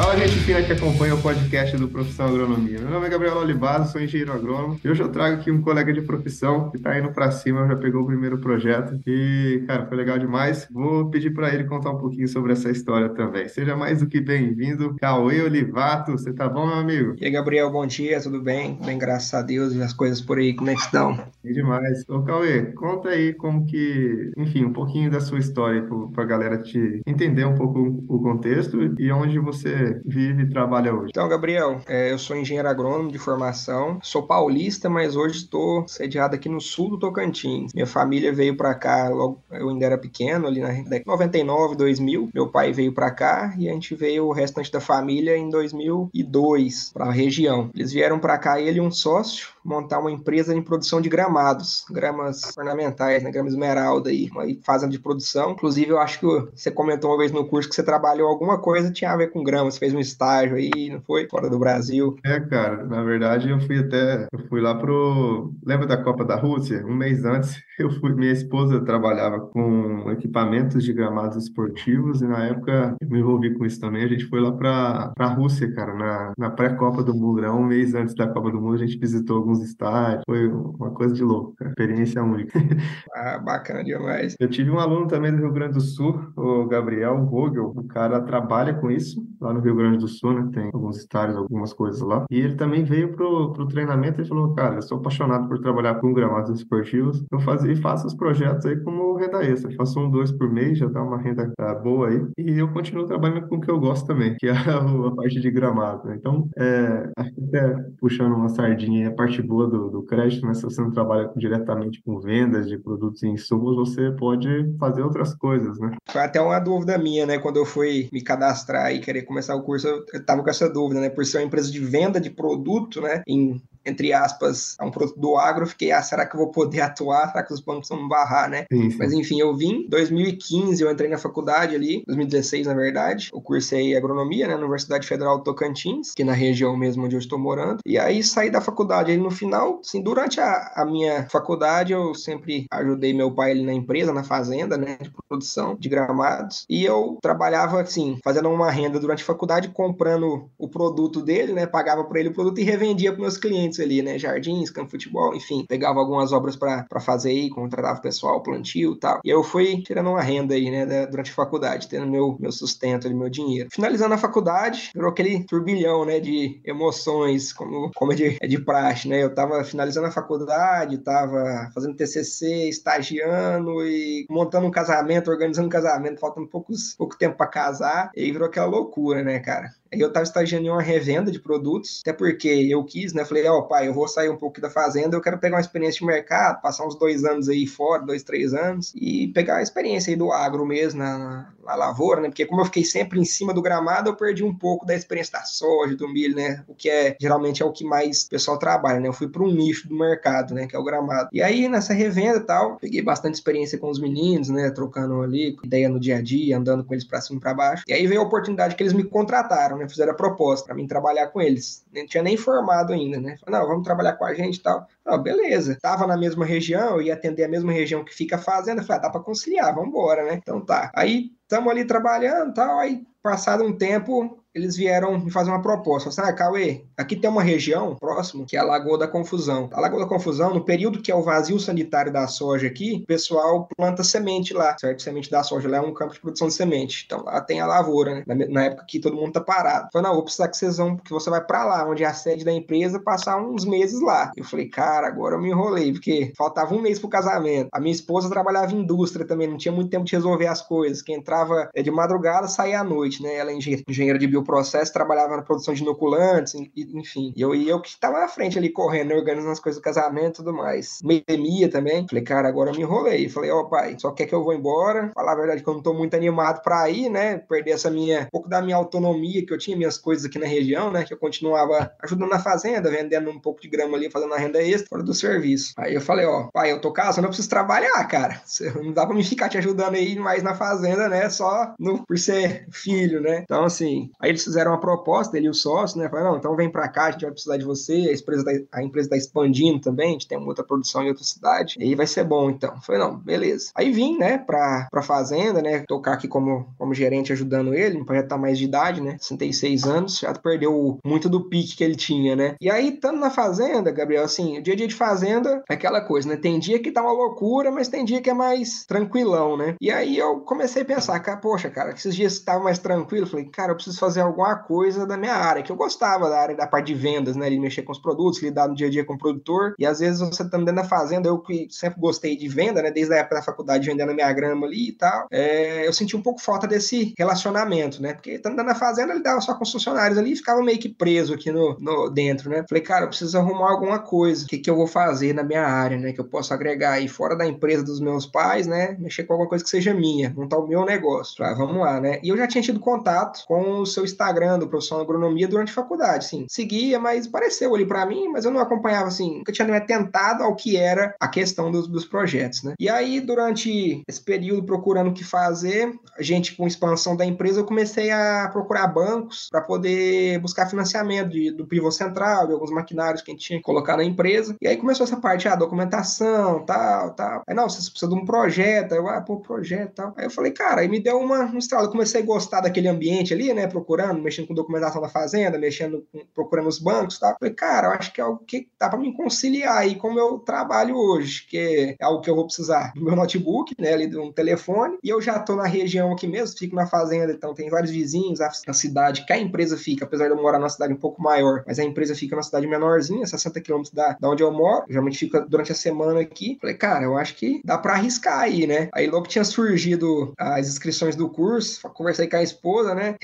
Fala, gente fina que acompanha o podcast do Profissão Agronomia. Meu nome é Gabriel Olivato, sou engenheiro agrônomo. E hoje eu trago aqui um colega de profissão que está indo para cima, já pegou o primeiro projeto. E, cara, foi legal demais. Vou pedir para ele contar um pouquinho sobre essa história também. Seja mais do que bem-vindo, Cauê Olivato. Você tá bom, meu amigo? E aí, Gabriel, bom dia, tudo bem? Bem, graças a Deus. E as coisas por aí, como é que estão? Demais. Ô, Cauê, conta aí como que, enfim, um pouquinho da sua história para a galera te entender um pouco o contexto e onde você vive e trabalha hoje? Então, Gabriel, é, eu sou engenheiro agrônomo de formação, sou paulista, mas hoje estou sediado aqui no sul do Tocantins. Minha família veio para cá, logo eu ainda era pequeno, ali na década de 99, 2000. Meu pai veio para cá e a gente veio o restante da família em 2002 para a região. Eles vieram para cá, ele e um sócio, montar uma empresa de produção de gramados, gramas ornamentais, né, grama esmeralda aí, uma fazenda de produção. Inclusive, eu acho que você comentou uma vez no curso que você trabalhou alguma coisa tinha a ver com gramas, fez um estágio aí, não foi? Fora do Brasil. É, cara, na verdade eu fui até, eu fui lá pro, lembra da Copa da Rússia? Um mês antes, eu fui, minha esposa trabalhava com equipamentos de gramados esportivos e na época eu me envolvi com isso também, a gente foi lá pra, pra Rússia, cara, na, na pré-Copa do Mundo, né? um mês antes da Copa do Mundo a gente visitou alguns estádios, foi uma coisa de louco, cara. experiência única. Ah, bacana demais. Eu tive um aluno também do Rio Grande do Sul, o Gabriel Vogel, o cara trabalha com isso lá no Rio Grande do Sul, né? Tem alguns estádios, algumas coisas lá. E ele também veio pro, pro treinamento e falou, cara, eu sou apaixonado por trabalhar com gramados esportivos. Eu fazia, faço os projetos aí como renda extra. Eu faço um, dois por mês, já dá uma renda tá, boa aí. E eu continuo trabalhando com o que eu gosto também, que é a, a parte de gramado. Né? Então, é, até puxando uma sardinha, a parte boa do, do crédito, né? Se você não trabalha diretamente com vendas de produtos e insumos, você pode fazer outras coisas, né? Foi até uma dúvida minha, né? Quando eu fui me cadastrar e querer começar o curso, eu estava com essa dúvida, né? Por ser uma empresa de venda de produto, né? Em entre aspas, a um produto do agro, fiquei, ah, será que eu vou poder atuar? Será que os bancos vão me barrar, né? Sim, sim. Mas enfim, eu vim, 2015 eu entrei na faculdade ali, 2016 na verdade, eu cursei agronomia, né, na Universidade Federal do Tocantins, que é na região mesmo onde eu estou morando, e aí saí da faculdade, aí no final, assim, durante a, a minha faculdade eu sempre ajudei meu pai ali na empresa, na fazenda, né, de produção de gramados, e eu trabalhava, assim, fazendo uma renda durante a faculdade, comprando o produto dele, né, pagava para ele o produto e revendia para meus clientes ali, né? Jardins, campo de futebol, enfim. Pegava algumas obras para fazer aí, contratava pessoal, plantio e tal. E eu fui tirando uma renda aí, né? Durante a faculdade, tendo meu, meu sustento ali, meu dinheiro. Finalizando a faculdade, virou aquele turbilhão, né? De emoções, como, como é, de, é de praxe, né? Eu tava finalizando a faculdade, tava fazendo TCC, estagiando e montando um casamento, organizando um casamento, faltando poucos, pouco tempo para casar. E aí virou aquela loucura, né, cara? Eu tava estagiando em uma revenda de produtos, até porque eu quis, né? Falei, ó, oh, pai, eu vou sair um pouco da fazenda, eu quero pegar uma experiência de mercado, passar uns dois anos aí fora, dois, três anos, e pegar a experiência aí do agro mesmo, na, na lavoura, né? Porque como eu fiquei sempre em cima do gramado, eu perdi um pouco da experiência da soja, do milho, né? O que é, geralmente é o que mais o pessoal trabalha, né? Eu fui para um nicho do mercado, né? Que é o gramado. E aí, nessa revenda e tal, peguei bastante experiência com os meninos, né? Trocando ali, ideia no dia a dia, andando com eles para cima e pra baixo. E aí veio a oportunidade que eles me contrataram, Fizeram a proposta para mim trabalhar com eles. Não tinha nem formado ainda, né? Falei, não, vamos trabalhar com a gente e tal. Ah, beleza. Tava na mesma região, eu ia atender a mesma região que fica a fazenda. Falei, ah, dá para conciliar, vamos embora, né? Então tá. Aí estamos ali trabalhando tal. Aí, passado um tempo, eles vieram me fazer uma proposta. Falaram assim, ah, Cauê, aqui tem uma região próximo que é a Lagoa da Confusão. A Lagoa da Confusão, no período que é o vazio sanitário da soja aqui, o pessoal planta semente lá, certo? Semente da soja. Lá é um campo de produção de semente. Então lá tem a lavoura, né? Na época que todo mundo tá parado. Falei, não, vou precisar que vocês vão, porque você vai para lá, onde é a sede da empresa, passar uns meses lá. Eu falei, cara, agora eu me enrolei, porque faltava um mês pro casamento. A minha esposa trabalhava em indústria também, não tinha muito tempo de resolver as coisas. Quem entrava é de madrugada, saía à noite, né? Ela é engenheira de bioprocesso, trabalhava na produção de inoculantes, enfim. E eu, e eu que estava na frente ali correndo, organizando as coisas do casamento e tudo mais. Pandemia também. Falei, cara, agora eu me enrolei. Falei, ó, oh, pai, só quer que eu vou embora. Falar a verdade que eu não tô muito animado para ir, né? Perder essa minha, um pouco da minha autonomia que eu tinha, minhas coisas aqui na região, né? Que eu continuava ajudando na fazenda, vendendo um pouco de grama ali, fazendo a renda extra, fora do serviço. Aí eu falei, ó, pai, eu tô casando, eu preciso trabalhar, cara. Não dá pra me ficar te ajudando aí mais na fazenda, né? Só no, por ser filho, né? Então, assim, Aí eles fizeram uma proposta, ele e o sócio, né? Falaram, não, então vem para cá, a gente vai precisar de você, a empresa tá, a empresa tá expandindo também, a gente tem muita produção em outra cidade, e aí vai ser bom, então. Falei, não, beleza. Aí vim, né, pra, pra fazenda, né, tocar aqui como, como gerente ajudando ele, projeto tá mais de idade, né, 66 anos, já perdeu muito do pique que ele tinha, né. E aí, estando na fazenda, Gabriel, assim, o dia a dia de fazenda é aquela coisa, né, tem dia que tá uma loucura, mas tem dia que é mais tranquilão, né. E aí eu comecei a pensar, cara, poxa, cara, esses dias que tava mais tranquilo, falei, cara, eu preciso fazer alguma coisa da minha área, que eu gostava da área da parte de vendas, né, ele mexer com os produtos, lidar no dia a dia com o produtor, e às vezes você tá dentro da fazenda, eu que sempre gostei de venda, né, desde a época da faculdade vendendo a minha grama ali e tal, é, eu senti um pouco falta desse relacionamento, né, porque estando na fazenda, ele dava só com os funcionários ali e ficava meio que preso aqui no, no dentro, né, falei, cara, eu preciso arrumar alguma coisa, o que que eu vou fazer na minha área, né, que eu posso agregar aí fora da empresa dos meus pais, né, mexer com alguma coisa que seja minha, montar o meu negócio, ah, vamos lá, né, e eu já tinha tido contato com o seu Instagram do profissional de agronomia durante a faculdade, sim, seguia, mas pareceu ali para mim, mas eu não acompanhava, assim, nunca tinha me atentado ao que era a questão dos, dos projetos, né, e aí, durante esse período procurando o que fazer, a gente, com expansão da empresa, eu comecei a procurar bancos para poder buscar financiamento de, do pivô central, de alguns maquinários que a gente tinha que colocar na empresa. E aí começou essa parte, a ah, documentação, tal, tal. Aí, não, você precisa de um projeto. Aí eu, ah, pô, projeto, tal. Aí eu falei, cara, aí me deu uma, um. Eu comecei a gostar daquele ambiente ali, né, procurando, mexendo com documentação da fazenda, mexendo, procurando os bancos. Eu falei, cara, eu acho que é algo que dá para me conciliar aí com o meu trabalho hoje, que é algo que eu vou precisar do meu notebook, né, ali de um telefone, e eu já tô na região aqui mesmo, fico na fazenda, então tem vários vizinhos, a, a cidade que a empresa fica, apesar de eu morar numa cidade um pouco maior, mas a empresa fica numa cidade menorzinha, 60 quilômetros da, da onde eu moro, geralmente fica durante a semana aqui. Falei, cara, eu acho que dá para arriscar aí, né? Aí logo tinha surgido as inscrições do curso, conversei com a esposa, né?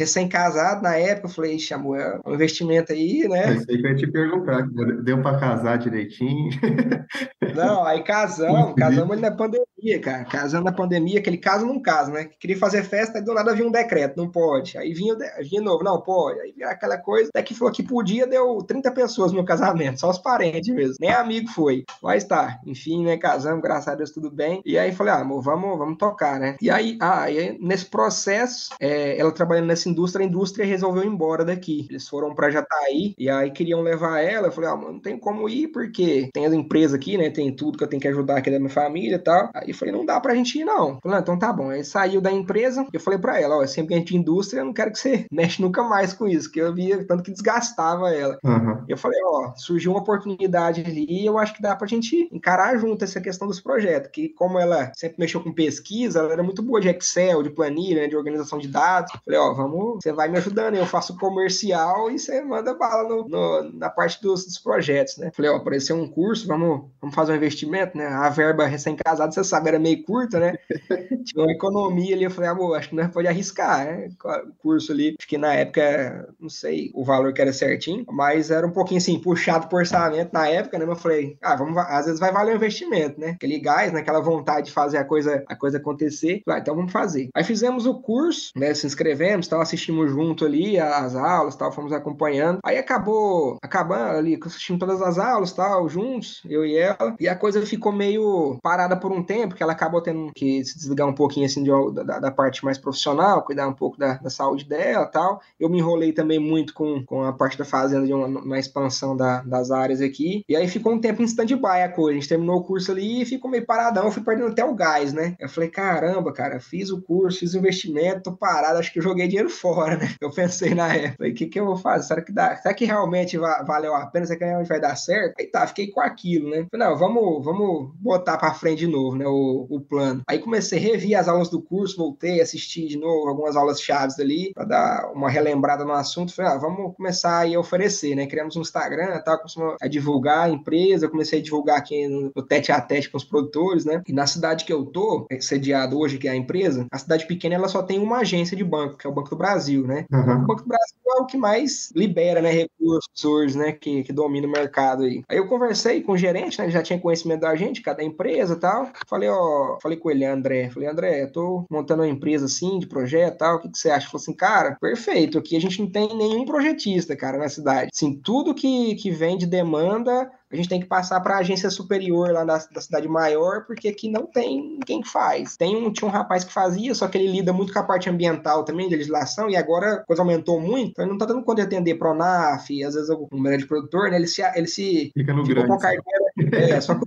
Recém-casado na época, falei, chamou é um investimento aí, né? É isso aí que eu ia te perguntar, deu para casar direitinho? Não, aí casamos, casamos na pandemia, cara. Casando na pandemia, aquele caso não caso, né? Queria fazer festa, aí do nada vinha um decreto, não pode. Aí vinha, vinha novo, não pode. Aí vinha aquela coisa, até que falou que podia, deu 30 pessoas no meu casamento, só os parentes mesmo. Nem amigo foi. Lá está. Enfim, né? Casamos, graças a Deus, tudo bem. E aí falei, ah, amor, vamos, vamos tocar, né? E aí, ah, aí nesse processo, é, ela trabalhando nessa indústria, a indústria resolveu ir embora daqui. Eles foram pra Jataí, e aí queriam levar ela. Eu falei, ah, não tem como ir, porque tem a empresa aqui, né? Tem tudo que eu tenho que ajudar aqui da minha família e tal. Aí falei, não dá pra gente ir, não. Falei, ah, então tá bom. Aí saiu da empresa, eu falei pra ela, ó, sempre que a gente de indústria, eu não quero que você mexe nunca mais com isso, que eu via tanto que desgastava ela. Uhum. Eu falei, ó, surgiu uma oportunidade ali, e eu acho que dá pra gente encarar junto essa questão dos projetos, que como ela sempre mexeu com pesquisa, ela era muito boa de Excel, de planilha, né, de organização de dados. Eu falei, ó, vamos, você vai me ajudando, eu faço comercial e você manda bala no, no, na parte dos, dos projetos, né? Falei, ó, apareceu um curso, vamos, vamos fazer um investimento, né? A verba recém-casada, você sabe, era meio curta, né? Tinha uma economia ali, eu falei, amor, acho que nós pode arriscar, né? O curso ali, acho que na época, não sei o valor que era certinho, mas era um pouquinho assim, puxado por orçamento na época, né? Mas eu falei, ah, vamos, às vezes vai valer o investimento, né? Aquele gás, né? Aquela vontade de fazer a coisa, a coisa acontecer. Ah, então vamos fazer. Aí fizemos o curso, né? Se inscrevemos, tal, assistimos junto ali as aulas, tal, fomos acompanhando. Aí acabou, acabando ali, assistindo todas as aulas, tal, juntos, eu e ela. E a coisa ficou meio parada por um tempo, que ela acabou tendo que se desligar um pouquinho assim de, da, da, parte mais profissional, cuidar um pouco da, da saúde dela, tal. Eu me enrolei também muito com, com a parte da fazenda de uma, expansão da, das áreas aqui. E aí ficou um tempo em stand-by a coisa. A gente terminou o curso ali e ficou meio paradão. Eu fui perdendo até o gás, né? Eu falei, caramba, cara, fiz o curso, fiz o investimento, tô parado, acho que eu joguei dinheiro fora, né? Eu pensei na época, o que que eu vou fazer? Será que dá? Será que realmente valeu a pena? Será que realmente vai dar certo? Aí tá, fiquei com aquilo, né? Falei, não, vamos, vamos botar pra frente de novo, né? O, o plano. Aí comecei a rever as aulas do curso, voltei a assistir de novo algumas aulas chaves ali, para dar uma relembrada no assunto. Falei, ah, vamos começar aí a oferecer, né? Criamos um Instagram, tal, começamos a divulgar a empresa, comecei a divulgar aqui no, no tete a tete com os produtores, né? E na cidade que eu tô, é sediado hoje, que é a empresa, a cidade pequena ela só tem uma agência de banco, que é o Banco do Brasil, né? Uhum. O Banco do Brasil é o que mais libera, né, recursos hoje, né, que, que domina o mercado aí. Aí eu conversei com o gerente, né, ele já tinha conhecimento da gente, cada empresa e tal. Falei, ó, falei com ele, André, falei, André, eu tô montando uma empresa assim, de projeto tal, o que, que você acha? Falou assim, cara, perfeito, aqui a gente não tem nenhum projetista, cara, na cidade. Assim, tudo que, que vem de demanda, a gente tem que passar para a agência superior lá da, da, cidade maior, porque aqui não tem quem faz. Tem um, tinha um rapaz que fazia, só que ele lida muito com a parte ambiental também, de legislação, e agora a coisa aumentou muito, então ele não tá dando conta de atender Pronaf, às vezes o médico produtor, né? Ele se, ele se Fica no grande. com carteira, é, só com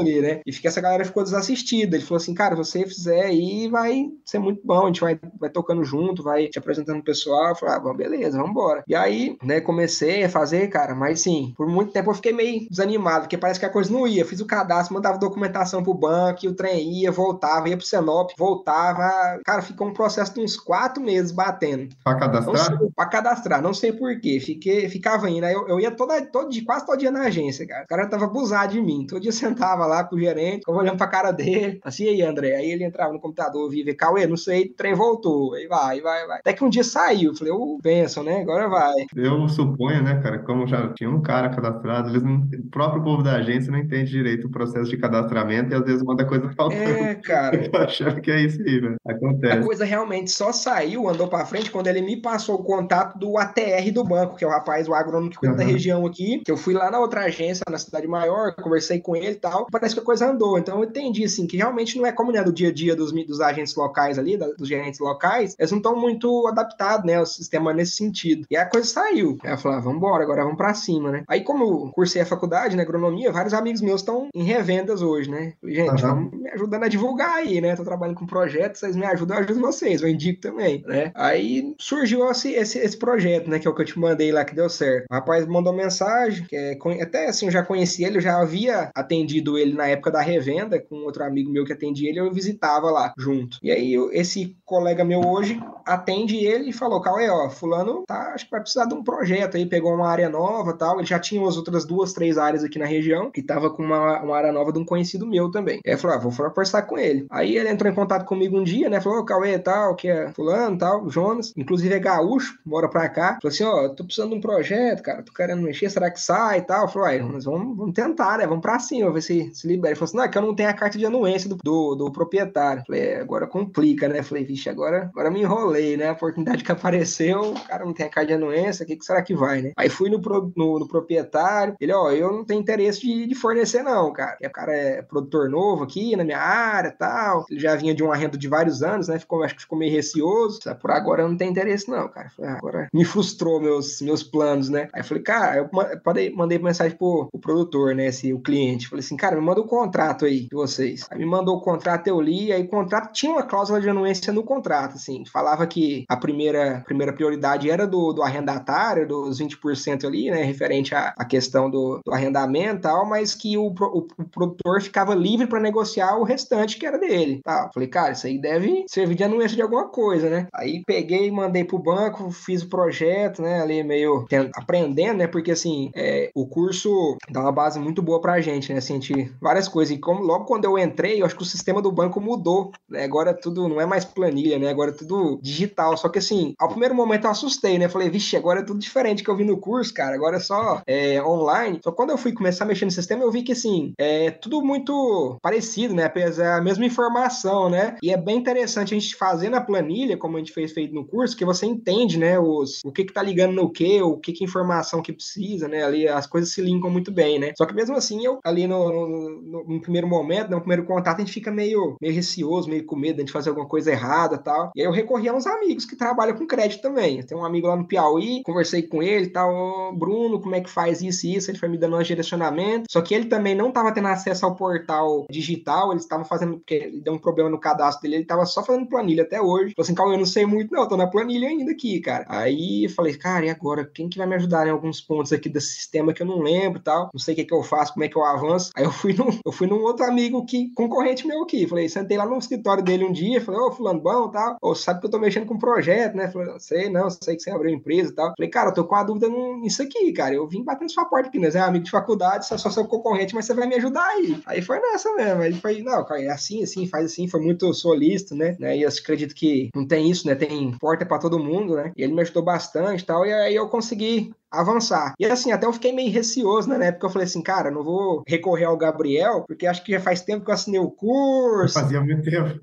ali, né? E fica, essa galera ficou desassistida. Ele falou assim, cara, você fizer aí, vai ser muito bom, a gente vai, vai tocando junto, vai te apresentando o pessoal. Eu falei, ah, bom, beleza, vamos embora. E aí, né, comecei a fazer, cara, mas sim, por muito tempo eu fiquei meio desanimado, porque parece que a coisa não ia. Fiz o cadastro, mandava documentação pro banco, e o trem ia, voltava, ia pro Senop, voltava. Cara, ficou um processo de uns quatro meses batendo. Pra cadastrar? Sei, pra cadastrar, não sei porquê. Fiquei, ficava indo. Aí eu, eu ia toda, todo dia, quase todo dia na agência, cara. O cara tava abusado de mim. Todo dia sentava lá com o gerente, ficava olhando pra cara dele, assim, e aí, André? Aí ele entrava no computador, via, Cauê, não sei, o trem voltou. Aí vai, vai, vai. Até que um dia saiu. Falei, ô, oh, benção, né? Agora vai. Eu suponho, né, cara, como já tinha um cara cadastrado, eles não, o próprio povo da agência não entende direito o processo de cadastramento e às vezes manda coisa faltando. É, cara. Eu achando que é isso aí, né? Acontece. A coisa realmente só saiu, andou pra frente, quando ele me passou o contato do ATR do banco, que é o rapaz, o agrônomo que cuida uhum. da região aqui, que eu fui lá na outra agência, na cidade maior, conversei com ele e tal, parece que a coisa andou. Então eu entendi, assim, que realmente não é como né, do dia a dia dos, dos agentes locais ali, da, dos gerentes locais, eles não estão muito adaptados, né, ao sistema nesse sentido. E a coisa saiu. Aí eu falei, ah, vamos embora, agora vamos pra cima, né? Aí como eu cursei a faculdade, né, agronomia, vários amigos meus estão em revendas hoje, né? Gente, uhum. me ajudando a divulgar aí, né? Tô trabalhando com projetos, vocês me ajudam, eu ajudo vocês, eu indico também, né? Aí surgiu esse, esse, esse projeto, né, que é o que eu te mandei lá, que deu certo. O rapaz mandou mensagem, que é, até assim, eu já conheci ele, eu já havia atendido ele na época da revenda, com outro amigo meu que atendia ele, eu visitava lá junto. E aí esse colega meu hoje atende ele e falou, Cauê, ó, fulano tá, acho que vai precisar de um projeto aí, pegou uma área nova tal, ele já tinha as outras duas, três áreas aqui na região, e tava com uma, uma área nova de um conhecido meu também. Aí falei, ah, vou conversar com ele. Aí ele entrou em contato comigo um dia, né, falou, Cauê, tal, que é fulano, tal, Jonas, inclusive é gaúcho, mora pra cá, falou assim, ó, tô precisando de um projeto, cara, tô querendo mexer, será que sai e tal? Eu falei, nós vamos, vamos tentar, né, vamos pra cima, ver se se libera. Ele falou assim, não, é que eu não tenho a carta de anuência do, do, do proprietário. Falei, é, agora complica, né? Falei, vixe, agora, agora me enrolei, né? A oportunidade que apareceu, o cara não tem a carta de anuência, o que, que será que vai, né? Aí fui no, pro, no, no, proprietário, ele, ó, eu não tenho interesse de, de fornecer, não, cara. O cara é produtor novo aqui na minha área tal. Ele já vinha de uma renda de vários anos, né? Ficou, acho que ficou meio receoso. Por agora não tenho interesse, não, cara. Falei, ah, agora me frustrou meus, meus planos, né? Aí eu falei, cara, eu mandei, mandei mensagem pro, pro produtor, né? Esse, o cliente. Falei assim, cara, me manda o contrato aí de vocês. Aí me mandou o contrato, eu li, aí o contrato tinha uma cláusula de anuência no contrato, assim. Falava que a primeira, primeira prioridade era do, do arrendatário, dos 20% ali, né? Referente à, à questão do, do arrendamento tal, mas que o, o, o produtor ficava livre para negociar o restante que era dele. Tá? Falei, cara, isso aí deve servir de anuência de alguma coisa, né? Aí peguei, mandei pro banco, fiz o projeto, né? Ali meio aprendendo, né? Porque assim, é, o curso dá uma base muito boa pra gente, né? Assim, a gente, várias coisas. E como logo quando eu entrei, eu acho que o sistema do banco mudou, né? Agora tudo não é mais planilha, né? Agora é tudo digital. Só que assim, ao primeiro momento eu assustei, né? Falei, vixe, agora é tudo diferente que eu vi no curso, cara. Agora é só é, online. Só quando eu fui começar a mexer no sistema, eu vi que assim, é tudo muito parecido, né? Apesar a mesma informação, né? E é bem interessante a gente fazer na planilha, como a gente fez feito no curso, que você entende, né? Os, o que que tá ligando no que, o que que informação que precisa, né? Ali as coisas se linkam muito bem, né? Só que mesmo assim, eu ali no, no, no, no primeiro momento, no primeiro contato, a gente fica meio, meio receoso, meio com medo de fazer alguma coisa errada tal. E aí eu recorri a uns amigos que trabalham com crédito também. Tem um amigo lá no Piauí, conversei com ele tal, Bruno, como é que faz isso e isso? Ele foi me dando um direcionamento. Só que ele também não estava tendo acesso ao portal digital, ele estava fazendo, porque deu um problema no cadastro dele, ele estava só fazendo planilha até hoje. Falei assim, calma, eu não sei muito, não, tô na planilha ainda aqui, cara. Aí eu falei, cara, e agora? Quem que vai me ajudar em alguns pontos aqui desse sistema que eu não lembro tal? Não sei o que, que eu faço, como é que eu avanço. Aí eu fui num, eu fui num outro amigo que, concorrente meu aqui. Falei, sentei lá no escritório dele um dia, falei, ô, fulano bom tal. Ô, sabe que eu tô mexendo com um projeto, né? Falei, sei, não, sei que você abriu empresa e tal. Falei, cara, eu tô com a dúvida nisso aqui, cara. Eu vim batendo sua porta aqui, né? Você é amigo de faculdade, só sou seu concorrente, mas você vai me ajudar aí. Aí foi nessa mesmo. Aí foi, não, cara, é assim, assim, faz assim. Foi muito solista, né? E eu acredito que não tem isso, né? Tem porta para todo mundo, né? E ele me ajudou bastante e tal. E aí eu consegui avançar. E assim, até eu fiquei meio receoso, né? Porque eu falei assim, cara, não vou recorrer ao Gabriel, porque acho que já faz tempo que eu assinei o curso. Fazia muito tempo.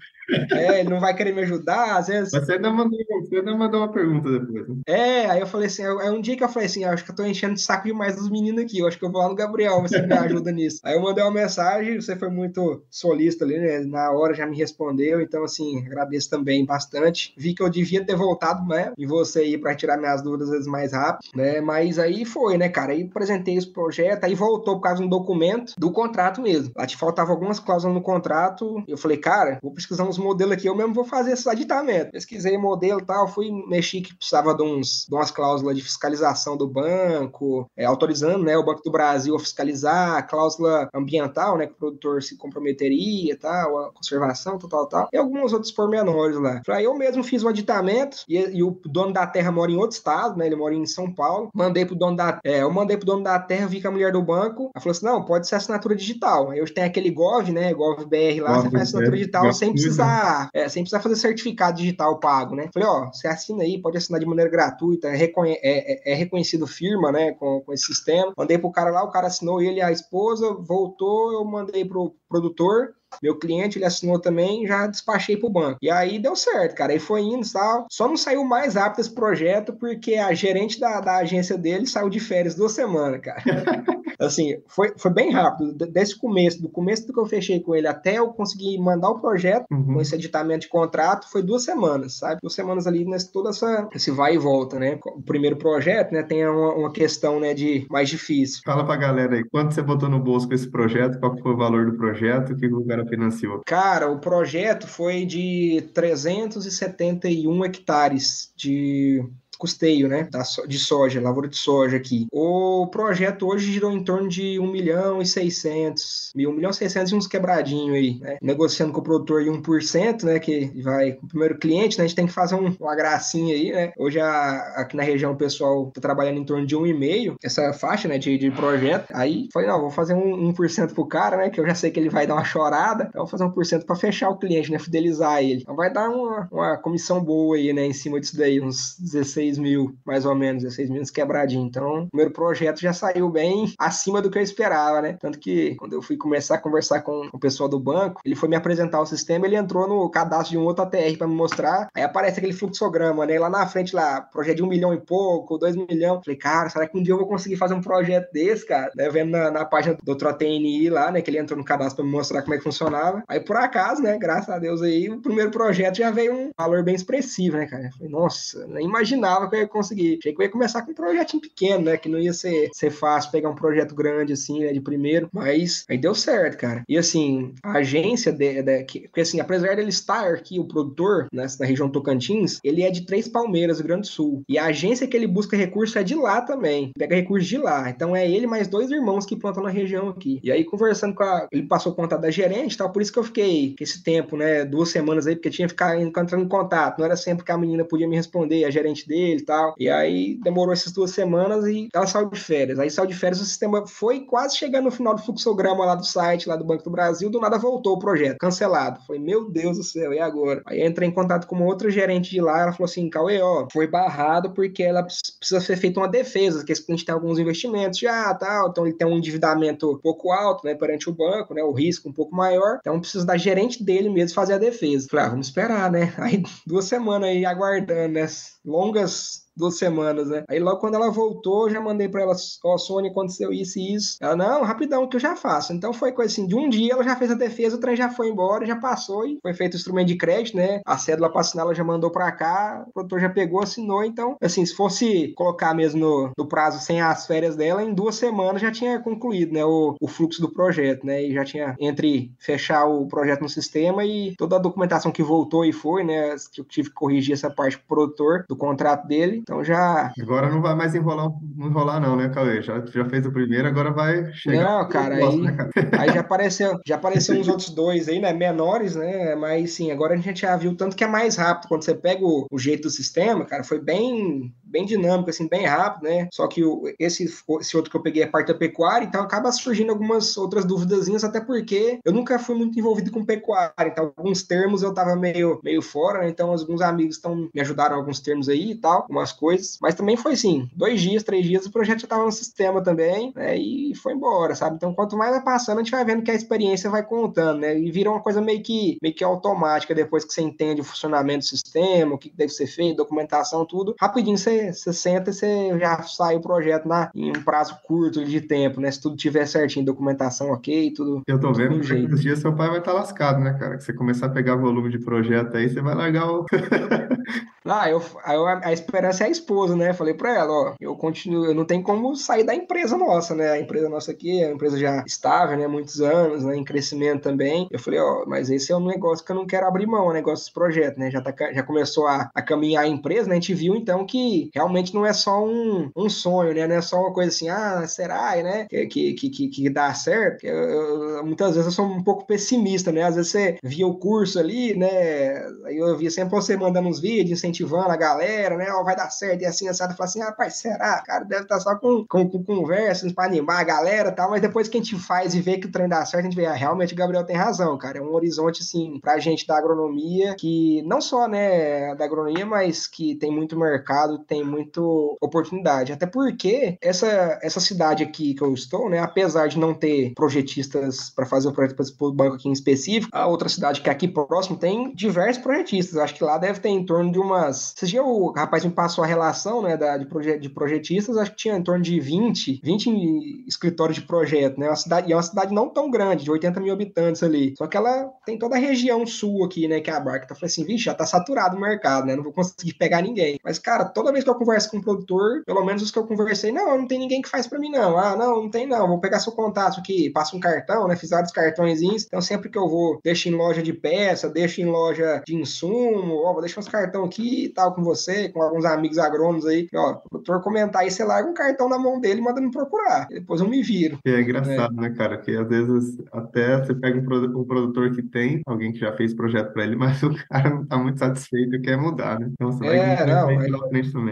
É, ele não vai querer me ajudar, às vezes. Mas você ainda mandou, você ainda mandou uma pergunta depois. Né? É, aí eu falei assim, é um dia que eu falei assim, ah, acho que eu tô enchendo de saco demais dos meninos aqui, eu acho que eu vou lá no Gabriel, você me ajuda nisso. Aí eu mandei uma mensagem, você foi muito solista ali, né? Na hora já me respondeu, então assim, agradeço também bastante. Vi que eu devia ter voltado, né? E você aí para tirar minhas dúvidas vezes mais rápido, né? Mas aí foi, né, cara? Aí apresentei esse projeto, aí voltou por causa de um documento do contrato mesmo. Lá te faltava algumas cláusulas no contrato. Eu falei, cara, vou pesquisar uns modelos aqui, eu mesmo vou fazer esses aditamentos. Pesquisei modelo e tal, fui mexer que precisava de, uns, de umas cláusulas de fiscalização do banco, é, autorizando né, o Banco do Brasil a fiscalizar, cláusula ambiental, né, que o produtor se comprometeria, tal, a conservação, tal, tal, tal, e alguns outros pormenores lá. Aí eu mesmo fiz o aditamento, e, e, o dono da terra mora em outro estado, né, ele mora em São Paulo, mandei pro dono da, é, eu mandei pro dono da terra, vi que a mulher do banco, ela falou assim, não, pode ser assinatura digital. Aí hoje tem aquele Gov, né, Gov BR lá, Gov, você faz assinatura digital sem precisar é, sem precisar fazer certificado digital pago, né? Falei, ó, você assina aí, pode assinar de maneira gratuita, é, reconhe é, é, é reconhecido firma, né, com, com esse sistema. Mandei pro cara lá, o cara assinou ele e a esposa, voltou, eu mandei pro produtor, meu cliente, ele assinou também, já despachei pro banco. E aí deu certo, cara. Aí foi indo e tal. Só não saiu mais rápido esse projeto porque a gerente da, da agência dele saiu de férias duas semanas, cara. assim, foi, foi bem rápido. Desse começo, do começo do que eu fechei com ele até eu conseguir mandar o projeto uhum. com esse editamento de contrato, foi duas semanas, sabe? Duas semanas ali nesse toda essa esse vai e volta, né? O primeiro projeto, né, tem uma, uma questão, né, de mais difícil. Fala pra galera aí, quanto você botou no bolso com esse projeto? Qual foi o valor do projeto? O que o cara financiou? Cara, o projeto foi de 371 hectares de custeio, né, de soja, lavoura de soja aqui. O projeto hoje girou em torno de 1 milhão e 600 mil, 1 milhão e 600 e uns quebradinhos aí, né, negociando com o produtor em 1%, né, que vai com o primeiro cliente, né, a gente tem que fazer um, uma gracinha aí, né, hoje a, aqui na região o pessoal tá trabalhando em torno de 1,5, essa faixa, né, de, de projeto, aí falei, não, vou fazer um 1% pro cara, né, que eu já sei que ele vai dar uma chorada, então vou fazer 1% para fechar o cliente, né, fidelizar ele. Então vai dar uma, uma comissão boa aí, né, em cima disso daí, uns 16 16 mil, mais ou menos, 16 mil quebradinho. Então, o primeiro projeto já saiu bem acima do que eu esperava, né? Tanto que quando eu fui começar a conversar com o pessoal do banco, ele foi me apresentar o sistema, ele entrou no cadastro de um outro ATR para me mostrar. Aí aparece aquele fluxograma, né? Lá na frente, lá, projeto de um milhão e pouco, dois milhões. Falei, cara, será que um dia eu vou conseguir fazer um projeto desse, cara? Né? Vendo na, na página do TroTNI lá, né? Que ele entrou no cadastro para me mostrar como é que funcionava. Aí, por acaso, né? Graças a Deus aí, o primeiro projeto já veio um valor bem expressivo, né, cara? Falei, nossa, nem imaginava que eu ia conseguir. Achei que eu ia começar com um projetinho pequeno, né? Que não ia ser, ser fácil pegar um projeto grande assim, né? De primeiro. Mas aí deu certo, cara. E assim, a agência, de, de, que, porque assim, apesar dele estar aqui, o produtor, né, na região Tocantins, ele é de Três Palmeiras, Grande Sul. E a agência que ele busca recurso é de lá também. Pega recurso de lá. Então é ele mais dois irmãos que plantam na região aqui. E aí, conversando com a. Ele passou conta da gerente tal, por isso que eu fiquei esse tempo, né? Duas semanas aí, porque tinha que ficar entrando em contato. Não era sempre que a menina podia me responder, a gerente dele e tal. E aí demorou essas duas semanas e ela saiu de férias. Aí saiu de férias, o sistema foi quase chegando no final do fluxograma lá do site, lá do Banco do Brasil, do nada voltou o projeto, cancelado. Falei, meu Deus do céu, e agora? Aí entrei em contato com uma outra gerente de lá, ela falou assim, Cauê, ó, foi barrado porque ela precisa ser feita uma defesa, que esse cliente tem alguns investimentos já, tal, então ele tem um endividamento um pouco alto, né, perante o banco, né, o risco um pouco maior, então precisa da gerente dele mesmo fazer a defesa. Falei, ah, vamos esperar, né? Aí duas semanas aí aguardando, né, longas duas semanas, né? Aí logo quando ela voltou, já mandei para ela, ó, oh, Sônia, aconteceu isso e isso. Ela, não, rapidão, que eu já faço. Então foi coisa assim, de um dia ela já fez a defesa, o trem já foi embora, já passou e foi feito o instrumento de crédito, né? A cédula para assinar ela já mandou para cá, o produtor já pegou, assinou. Então, assim, se fosse colocar mesmo no, no prazo sem as férias dela, em duas semanas já tinha concluído, né? O, o fluxo do projeto, né? E já tinha entre fechar o projeto no sistema e toda a documentação que voltou e foi, né? Que eu tive que corrigir essa parte pro produtor do contrato dele então já. Agora não vai mais enrolar, não enrolar, não, né, Cauê? Já, já fez o primeiro, agora vai chegar. Não, cara, aí, né, cara? aí já apareceu, já apareceu uns outros dois aí, né? Menores, né? Mas sim, agora a gente já viu tanto que é mais rápido. Quando você pega o, o jeito do sistema, cara, foi bem bem dinâmico, assim, bem rápido, né? Só que o, esse, esse outro que eu peguei é parte da pecuária, então acaba surgindo algumas outras dúvidas, até porque eu nunca fui muito envolvido com pecuária, então alguns termos eu tava meio, meio fora, né? Então alguns amigos estão me ajudaram alguns termos aí e tal, algumas coisas, mas também foi assim, dois dias, três dias, o projeto já tava no sistema também, né? E foi embora, sabe? Então quanto mais vai passando, a gente vai vendo que a experiência vai contando, né? E vira uma coisa meio que, meio que automática depois que você entende o funcionamento do sistema, o que deve ser feito, documentação, tudo. Rapidinho você, você senta e você já sai o projeto na, em um prazo curto de tempo, né? Se tudo tiver certinho, documentação ok, tudo. Eu tô vendo que uns dias seu pai vai estar tá lascado, né, cara? Que você começar a pegar volume de projeto aí, você vai largar o. ah, eu, a, a esperança é a esposa, né? Falei pra ela, ó, eu continuo, eu não tenho como sair da empresa nossa, né? A empresa nossa aqui é uma empresa já estável, né? Muitos anos, né? Em crescimento também. Eu falei, ó, mas esse é um negócio que eu não quero abrir mão, o negócio desse projeto, né? Já, tá, já começou a, a caminhar a empresa, né? A gente viu então que realmente não é só um, um sonho, né? Não é só uma coisa assim, ah, será, né? Que, que, que, que dá certo. Eu, eu, muitas vezes eu sou um pouco pessimista, né? Às vezes você via o curso ali, né? Aí eu via sempre você mandando uns vídeos, incentivando a galera, né? Ó, vai dar certo e assim, assado. Fala assim, ah, rapaz, será? Cara, deve estar tá só com, com, com conversas para animar a galera e tal, mas depois que a gente faz e vê que o trem dá certo, a gente vê, ah, realmente o Gabriel tem razão, cara. É um horizonte, assim, pra gente da agronomia, que não só, né, da agronomia, mas que tem muito mercado, tem muito oportunidade. Até porque essa, essa cidade aqui que eu estou, né, apesar de não ter projetistas para fazer o projeto para o banco aqui em específico, a outra cidade que é aqui próximo tem diversos projetistas. Acho que lá deve ter em torno de umas. Esse dia o rapaz me passou a relação, né, da, de, proje de projetistas, acho que tinha em torno de 20, 20 escritórios de projeto, né? Uma cidade, e é uma cidade não tão grande, de 80 mil habitantes ali. Só que ela tem toda a região sul aqui, né, que é a barca. Então eu falei assim, vixe, já tá saturado o mercado, né? Não vou conseguir pegar ninguém. Mas, cara, toda vez que eu converso com um produtor, pelo menos os que eu conversei, não, não tem ninguém que faz para mim, não. Ah, não, não tem não. Vou pegar seu contato aqui, passa um cartão, né? Fiz vários cartõezinhos. Então, sempre que eu vou, deixo em loja de peça, deixo em loja de insumo, ó, vou deixar uns cartão aqui e tal com você, com alguns amigos agrônomos aí. Ó, o produtor comentar aí, você larga um cartão na mão dele e manda me procurar. Depois eu me viro. É engraçado, é. né, cara? Que às vezes até você pega um produtor que tem, alguém que já fez projeto para ele, mas o cara não tá muito satisfeito e quer mudar, né? Então você é, vai não, é... pela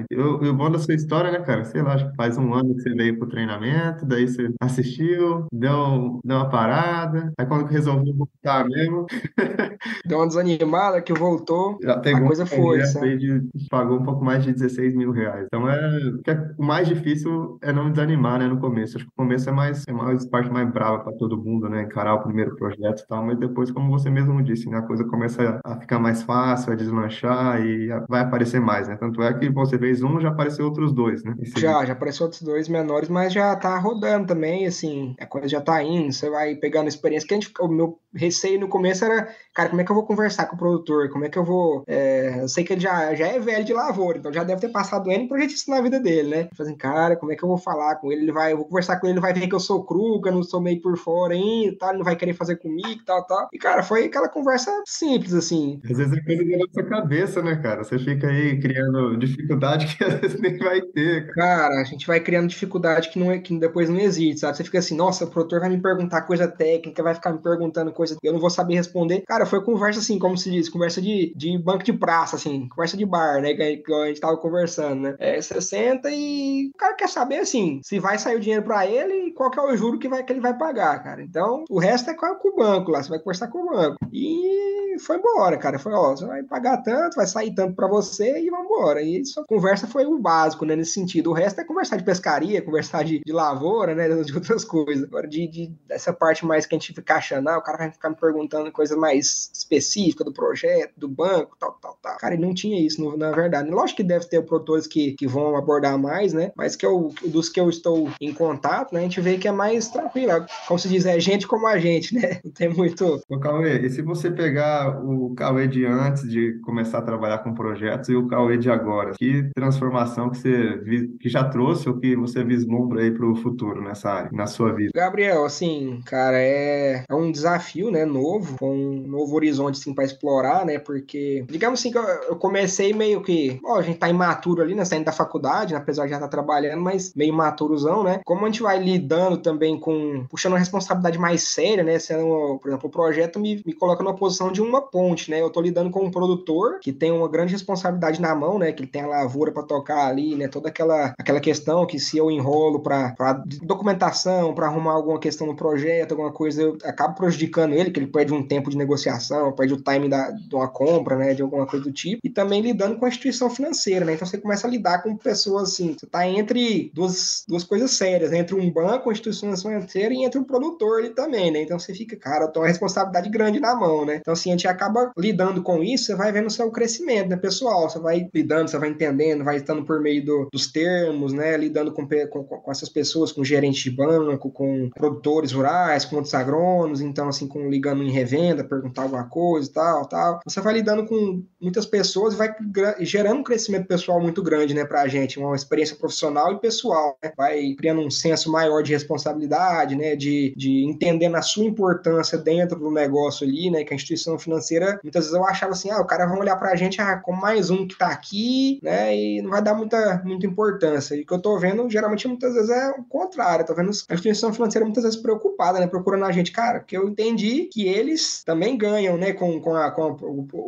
frente também. E o bom da sua história, né, cara? Sei lá, acho que faz um ano que você veio pro treinamento, daí você assistiu, deu, deu uma parada, aí quando resolveu voltar mesmo. Deu uma desanimada que voltou. Já a coisa foi. De, pagou um pouco mais de 16 mil reais. Então é, é. O mais difícil é não desanimar, né, no começo. Acho que o começo é mais, é mais parte mais brava para todo mundo, né? Encarar o primeiro projeto e tal, mas depois, como você mesmo disse, né, a coisa começa a ficar mais fácil, a deslanchar e vai aparecer mais, né? Tanto é que você fez um, já apareceu outros dois, né? Já, já apareceu outros dois menores, mas já tá rodando também, assim, a coisa já tá indo, você vai pegando experiência. Que a gente, o meu receio no começo era, cara, como é que eu vou conversar com o produtor? Como é que eu vou. É, eu sei que ele já, já é velho de lavoura, então já deve ter passado N projetista na vida dele, né? Fazendo, cara, como é que eu vou falar com ele? Ele vai, eu vou conversar com ele, ele vai ver que eu sou cru, que eu não sou meio por fora ainda, tal, ele não vai querer fazer comigo, tal, tal. E, cara, foi aquela conversa simples, assim. Às vezes é coisa da nossa cabeça, né, cara? Você fica aí criando dificuldade que às vezes nem vai ter. Cara, cara a gente vai criando dificuldade que, não é, que depois não existe, sabe? Você fica assim, nossa, o produtor vai me perguntar coisa técnica, vai ficar me perguntando coisa que eu não vou saber responder. Cara, foi conversa assim, como se diz, conversa de, de banco de praça, assim, conversa de bar, né? Que a gente tava conversando, né? É, você senta e o cara quer saber, assim, se vai sair o dinheiro para ele e qual que é o juro que, vai, que ele vai pagar, cara. Então, o resto é com o banco lá, você vai conversar com o banco. E foi embora, cara. Foi, ó, você vai pagar tanto, vai sair tanto para você e vamos embora. E a conversa foi o básico, né? Nesse sentido. O resto é conversar de pescaria, conversar de, de lavoura, né? De outras coisas. Agora, de, de, dessa parte mais que a gente fica achando, ah, o cara vai ficar me perguntando coisa mais específica do projeto, do banco, tal, tal, tal. Cara, ele não tinha isso, no, na verdade. Lógico que deve ter produtores que, que vão abordar mais, né? Mas que eu, dos que eu estou em contato, né? A gente vê que é mais tranquilo. Como se diz, é gente como a gente, né? Não tem muito. Ô, Cauê, e se você pegar o Cauê de antes de começar a trabalhar com projetos e o Cauê de agora, que transformação que você que já trouxe ou que você vislumbra aí para o futuro nessa área, na sua vida? Gabriel, assim, cara, é, é um desafio, né? Novo, com um novo horizonte assim, para explorar, né? Porque, digamos assim, que eu, eu comecei meio que. Ó, a gente tá imaturo ali, né? Saindo da faculdade, né? apesar de já estar tá trabalhando, mas meio maturozão, né? Como a gente vai lidando também com. puxando uma responsabilidade mais séria, né? Sendo, por exemplo, o projeto me, me coloca numa posição de uma ponte, né? Eu tô lidando com um produtor que tem uma grande responsabilidade na mão, né? Que ele tem a lavoura para tocar ali, né? Toda aquela, aquela questão que se eu enrolo para documentação, para arrumar alguma questão no projeto, alguma coisa, eu acabo prejudicando ele, que ele perde um tempo de negociação, perde o time da, de uma compra, né? De alguma coisa do tipo. E também lidando com a instituição financeira, né? Então você começa a lidar com pessoas assim, você tá entre duas, duas coisas sérias, né? Entre um banco, uma instituição financeira e entre um produtor ali também, né? Então você fica, cara, eu tô uma responsabilidade grande na mão, né? Então assim, a gente acaba lidando com isso, você vai vendo o seu crescimento, né, pessoal? Você vai lidando, você vai entendendo, vai estando por meio do, dos termos, né? Lidando com, com, com essas pessoas, com gerentes de banco, com produtores rurais, com outros agrônomos, então assim, com ligando em revenda, perguntar alguma coisa e tal, tal. Você vai lidando com muitas pessoas e vai gerando um crescimento pessoal muito grande, né, pra gente, uma experiência profissional e pessoal, né? Vai criando um senso maior de responsabilidade, né, de, de entendendo a sua importância dentro do negócio ali, né, que a instituição financeira, muitas vezes eu achava assim, ah, o cara vai olhar pra gente ah, como mais um que tá aqui, né, não vai dar muita, muita importância. E o que eu tô vendo, geralmente, muitas vezes é o contrário, eu tô vendo? A instituição financeira muitas vezes preocupada, né, procurando a gente, cara, que eu entendi que eles também ganham, né, com, com, a, com, a,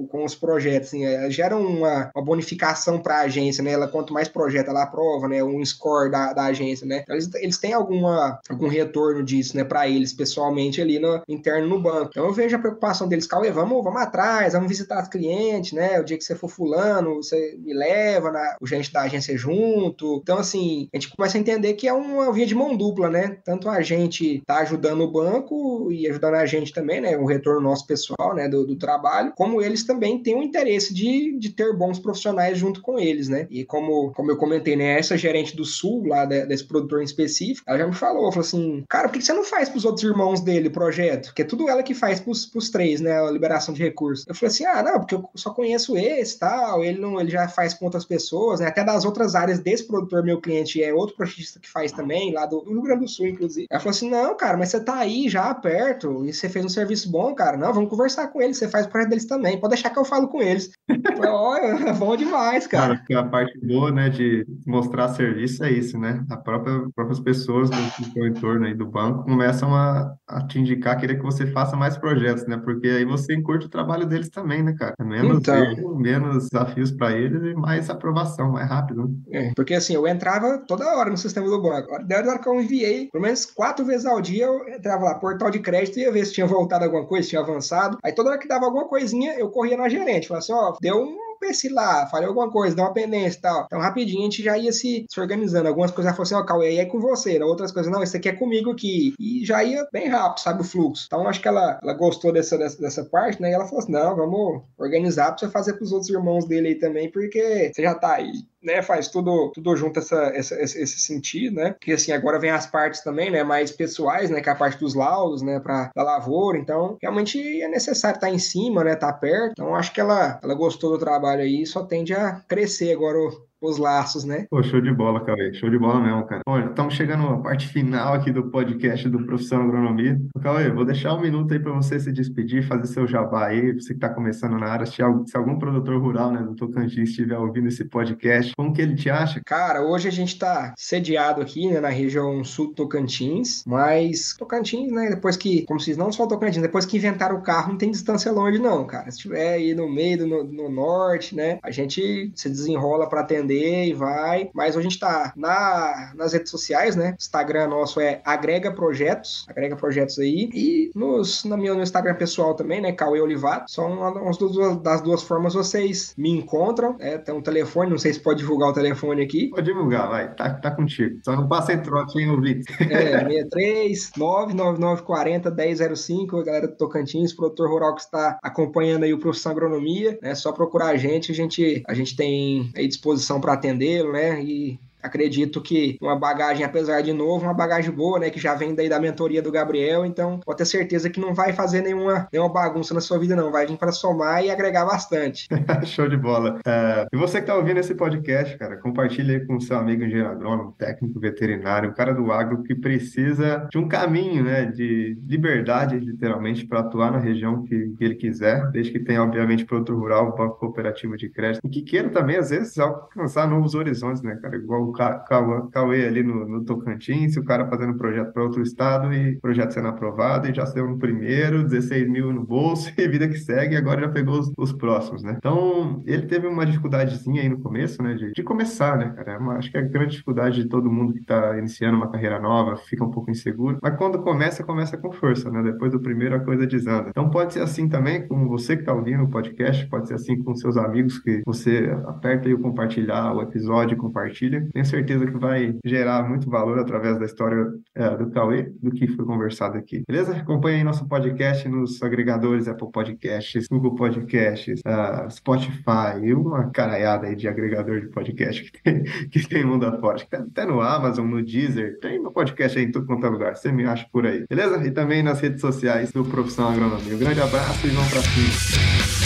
com os projetos, assim, é, geram uma, uma bonificação para a agência, né, ela quanto mais projeto ela aprova, né, um score da, da agência, né, eles, eles têm alguma, algum retorno disso, né, para eles pessoalmente ali no interno no banco. Então eu vejo a preocupação deles, Cauê, vamos, vamos atrás, vamos visitar os clientes, né, o dia que você for fulano, você me leva, na, o gerente da agência junto. Então, assim, a gente começa a entender que é uma via de mão dupla, né, tanto a gente tá ajudando o banco e ajudando a gente também, né, o retorno nosso pessoal, né, do, do trabalho, como eles também têm o interesse de, de ter bons profissionais junto com eles, né, e como, como eu comentei, né, essa gerente do Sul, lá de, desse produtor em específico, ela já me falou, falou assim, cara, por que você não faz pros outros irmãos dele o projeto? Que é tudo ela que faz pros, pros três, né, a liberação de recursos. Eu falei assim, ah, não, porque eu só conheço esse tal, ele não, ele já faz com outras pessoas, né, até das outras áreas desse produtor, meu cliente, é outro projetista que faz também, lá do, do Rio Grande do Sul, inclusive. Ela falou assim, não, cara, mas você tá aí já perto, e você fez um serviço bom, cara, não, vamos conversar com eles, você faz o projeto deles também, pode deixar que eu falo com eles. Olha, é bom demais, cara. Cara, a parte boa, né, de mostrar serviço é isso, né? A própria, próprias pessoas do, do seu entorno aí do banco começam a, a te indicar, querer que você faça mais projetos, né? Porque aí você encurta o trabalho deles também, né, cara? É menos, Então. erro, menos desafios para eles e mais aprovação, mais rápido. né? É, porque assim, eu entrava toda hora no sistema do banco. Da hora que eu enviei, pelo menos quatro vezes ao dia, eu entrava lá, portal de crédito, ia ver se tinha voltado alguma coisa, se tinha avançado. Aí toda hora que dava alguma coisinha, eu corria na gerente. Falava assim, ó, deu um PC lá, falei alguma coisa, deu uma pendência e tal. Então, rapidinho, a gente já ia se, se organizando. Algumas coisas ela falou assim, ó, aí é com você. Outras coisas, não, isso aqui é comigo aqui. E já ia bem rápido, sabe, o fluxo. Então, acho que ela, ela gostou dessa, dessa, dessa parte, né? E ela falou assim, não, vamos organizar pra você fazer pros outros irmãos dele aí também, porque você já tá aí né, faz tudo, tudo junto essa, essa, esse, sentido, né? Que assim, agora vem as partes também, né, mais pessoais, né, que é a parte dos laudos, né, para da lavoura. Então, realmente é necessário estar em cima, né, estar perto. Então, acho que ela, ela gostou do trabalho aí só tende a crescer agora o, os laços, né? Pô, show de bola, Cauê. Show de bola mesmo, cara. Olha, estamos chegando à parte final aqui do podcast do Profissão Agronomia. Cauê, vou deixar um minuto aí para você se despedir, fazer seu jabá aí, você que está começando na área. Se algum, se algum produtor rural, né, do Tocantins estiver ouvindo esse podcast, como que ele te acha? Cara, hoje a gente está sediado aqui, né, na região sul do Tocantins, mas Tocantins, né, depois que, como se diz, não só Tocantins, depois que inventaram o carro, não tem distância longe não, cara. Se estiver aí no meio, do, no, no norte, né, a gente se desenrola para atender e vai. Mas a gente tá na, nas redes sociais, né? Instagram nosso é Agrega Projetos, Agrega Projetos aí. E nos, na minha, no Instagram pessoal também, né? Cauê Olivato. São as duas, das duas formas vocês me encontram. É, tem um telefone, não sei se pode divulgar o telefone aqui. Pode divulgar, vai. Tá, tá contigo. Só não passa em trote, hein, ouvinte? É, 63 99940 1005, a galera do Tocantins, produtor rural que está acompanhando aí o Profissão Agronomia, né? Só procurar a gente, a gente, a gente tem aí disposição para atendê-lo, né? E acredito que uma bagagem, apesar de novo, uma bagagem boa, né? Que já vem daí da mentoria do Gabriel, então pode ter certeza que não vai fazer nenhuma, nenhuma bagunça na sua vida, não. Vai vir para somar e agregar bastante. Show de bola. Uh, e você que está ouvindo esse podcast, cara, compartilhe aí com o seu amigo engenheiro agrônomo, técnico veterinário, um cara do agro que precisa de um caminho, né? De liberdade, literalmente, para atuar na região que, que, ele quiser, desde que tenha, obviamente, produto rural, banco cooperativo de crédito, e que queira também, às vezes, alcançar novos horizontes, né, cara? Igual o Cauê ali no, no Tocantins, o cara fazendo projeto para outro estado e projeto sendo aprovado e já saiu no primeiro, 16 mil no bolso e vida que segue, e agora já pegou os, os próximos, né? Então, ele teve uma dificuldadezinha aí no começo, né, de, de começar, né, cara? É uma, acho que é a grande dificuldade de todo mundo que está iniciando uma carreira nova, fica um pouco inseguro, mas quando começa, começa com força, né? Depois do primeiro a coisa desanda. Então, pode ser assim também com você que está ouvindo o podcast, pode ser assim com seus amigos que você aperta aí o compartilhar o episódio, compartilha. Tenho certeza que vai gerar muito valor através da história é, do Cauê, do que foi conversado aqui. Beleza? Acompanhe aí nosso podcast nos agregadores Apple Podcasts, Google Podcasts, uh, Spotify e uma caraiada aí de agregador de podcast que tem, que tem mundo afora. Até no Amazon, no Deezer, tem meu podcast aí em tudo quanto é lugar. Você me acha por aí. Beleza? E também nas redes sociais do Profissão Agronomia. Um grande abraço e vamos pra cima.